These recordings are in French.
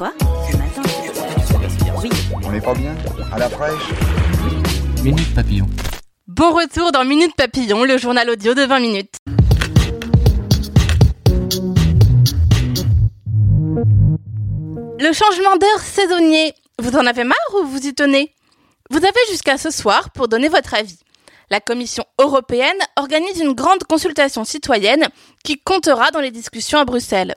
Quoi Ce matin Oui. On n'est pas bien À la fraîche Minute Papillon. Bon retour dans Minute Papillon, le journal audio de 20 minutes. Le changement d'heure saisonnier, vous en avez marre ou vous y tenez? Vous avez jusqu'à ce soir pour donner votre avis. La Commission européenne organise une grande consultation citoyenne qui comptera dans les discussions à Bruxelles.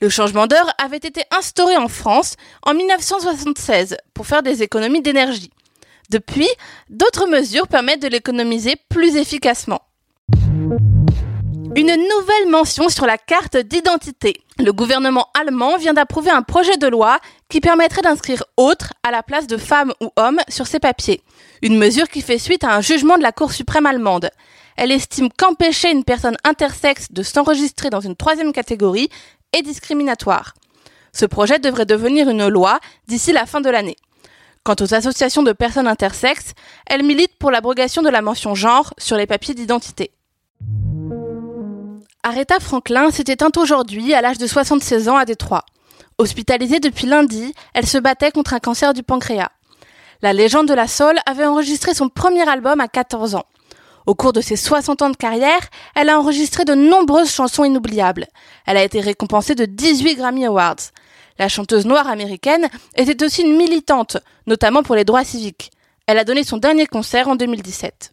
Le changement d'heure avait été instauré en France en 1976 pour faire des économies d'énergie. Depuis, d'autres mesures permettent de l'économiser plus efficacement. Une nouvelle mention sur la carte d'identité. Le gouvernement allemand vient d'approuver un projet de loi qui permettrait d'inscrire autre à la place de femme ou homme sur ses papiers. Une mesure qui fait suite à un jugement de la Cour suprême allemande. Elle estime qu'empêcher une personne intersexe de s'enregistrer dans une troisième catégorie est discriminatoire. Ce projet devrait devenir une loi d'ici la fin de l'année. Quant aux associations de personnes intersexes, elles militent pour l'abrogation de la mention genre sur les papiers d'identité. Aretha Franklin s'est éteinte aujourd'hui à l'âge de 76 ans à Détroit. Hospitalisée depuis lundi, elle se battait contre un cancer du pancréas. La légende de la soul avait enregistré son premier album à 14 ans. Au cours de ses 60 ans de carrière, elle a enregistré de nombreuses chansons inoubliables. Elle a été récompensée de 18 Grammy Awards. La chanteuse noire américaine était aussi une militante, notamment pour les droits civiques. Elle a donné son dernier concert en 2017.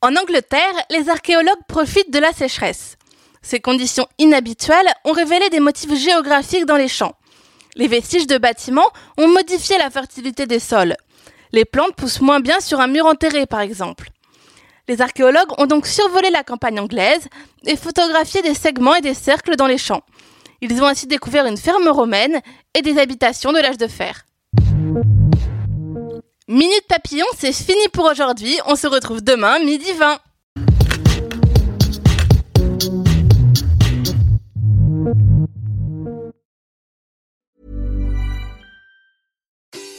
En Angleterre, les archéologues profitent de la sécheresse. Ces conditions inhabituelles ont révélé des motifs géographiques dans les champs. Les vestiges de bâtiments ont modifié la fertilité des sols. Les plantes poussent moins bien sur un mur enterré, par exemple. Les archéologues ont donc survolé la campagne anglaise et photographié des segments et des cercles dans les champs. Ils ont ainsi découvert une ferme romaine et des habitations de l'âge de fer. Minute Papillon, c'est fini pour aujourd'hui. On se retrouve demain, midi 20.